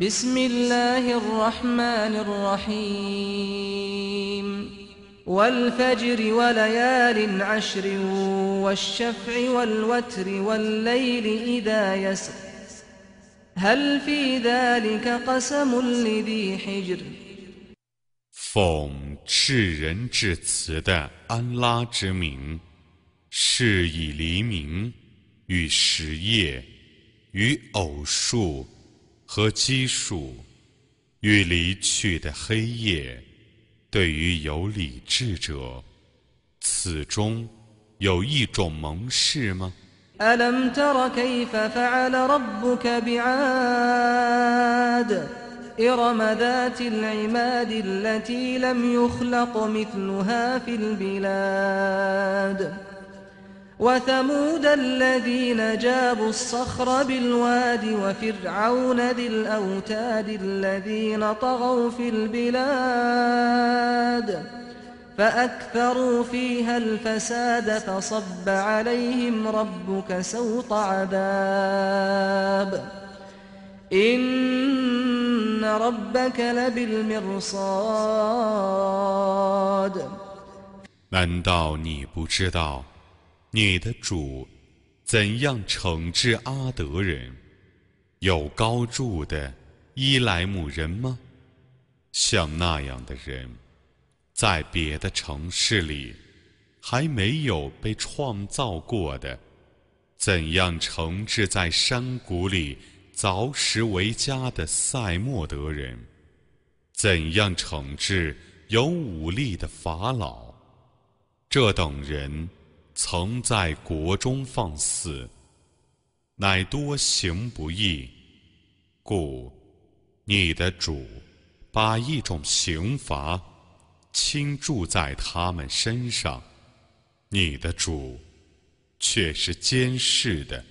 بسم الله الرحمن الرحيم والفجر وليال عشر والشفع والوتر والليل إذا يسر هل في ذلك قسم لذي حجر 奉至仁至慈的安拉之名，是以黎明与实夜与偶数 和奇数与离去的黑夜，对于有理智者，此中有一种蒙氏吗？إرم ذات العماد التي لم يخلق مثلها في البلاد وثمود الذين جابوا الصخر بالواد وفرعون ذي الأوتاد الذين طغوا في البلاد فأكثروا فيها الفساد فصب عليهم ربك سوط عذاب إن 难道你不知道 你的主怎样惩治阿德人？有高筑的伊莱姆人吗？像那样的人，在别的城市里还没有被创造过的。怎样惩治在山谷里？凿石为家的塞莫德人，怎样惩治有武力的法老？这等人曾在国中放肆，乃多行不义，故你的主把一种刑罚倾注在他们身上，你的主却是监视的。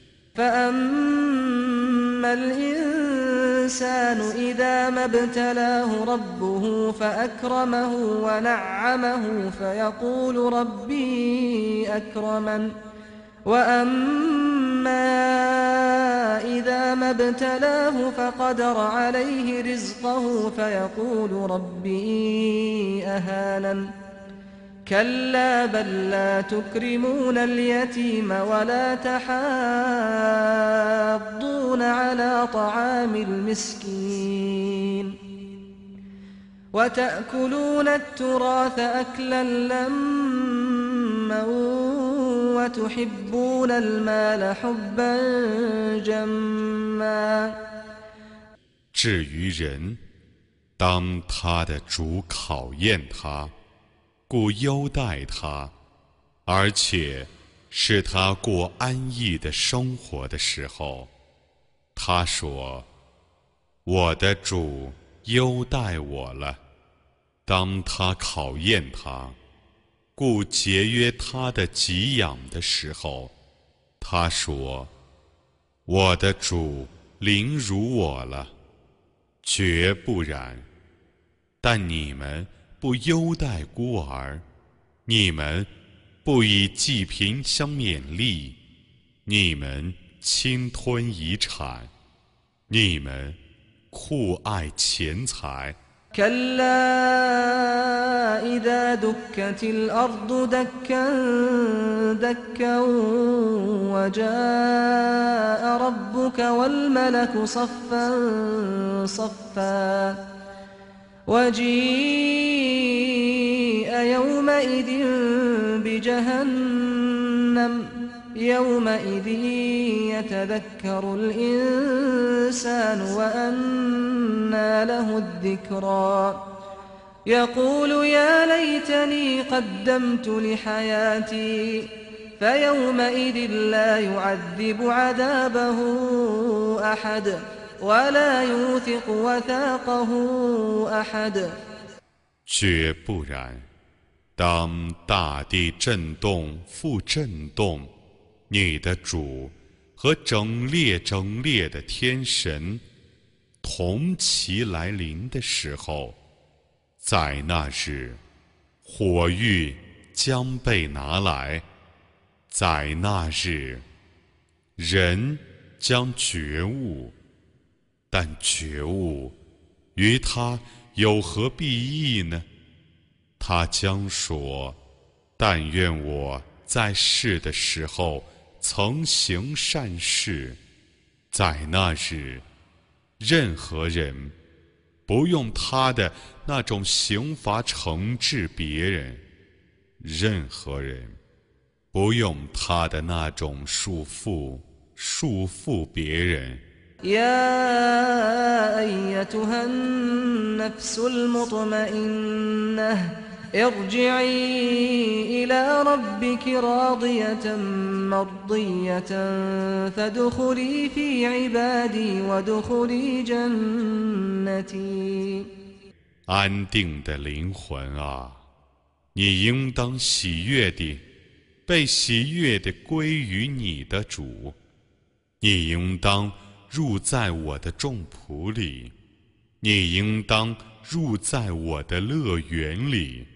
الإنسان إذا ما ابتلاه ربه فأكرمه ونعمه فيقول ربي أكرمن. وأما إذا ما ابتلاه فقدر عليه رزقه فيقول ربي أهانن. كلا بل لا تكرمون اليتيم ولا تحاضون على طعام المسكين وتأكلون التراث أكلا لما وتحبون المال حبا جما 至于人，当他的主考验他。 故优待他，而且是他过安逸的生活的时候，他说：“我的主优待我了。”当他考验他，故节约他的给养的时候，他说：“我的主凌辱我了。”绝不然，但你们。不优待孤儿，你们不以济贫相勉励，你们侵吞遗产，你们酷爱钱财。وجيء يومئذ بجهنم. يومئذ يتذكر الإنسان وأنى له الذكرى. يقول يا ليتني قدمت لحياتي فيومئذ لا يعذب عذابه أحد. 绝不然，当大地震动复震动，你的主和整列整列的天神同齐来临的时候，在那日，火狱将被拿来，在那日，人将觉悟。但觉悟与他有何裨益呢？他将说：“但愿我在世的时候曾行善事，在那日，任何人不用他的那种刑罚惩治别人，任何人不用他的那种束缚束缚别人。” يا أيتها النفس المطمئنة ارجعي إلى ربك راضية مرضية فادخلي في عبادي وادخلي جنتي 安定的灵魂啊，你应当喜悦地、被喜悦地归于你的主，你应当。 入在我的众仆里，你应当入在我的乐园里。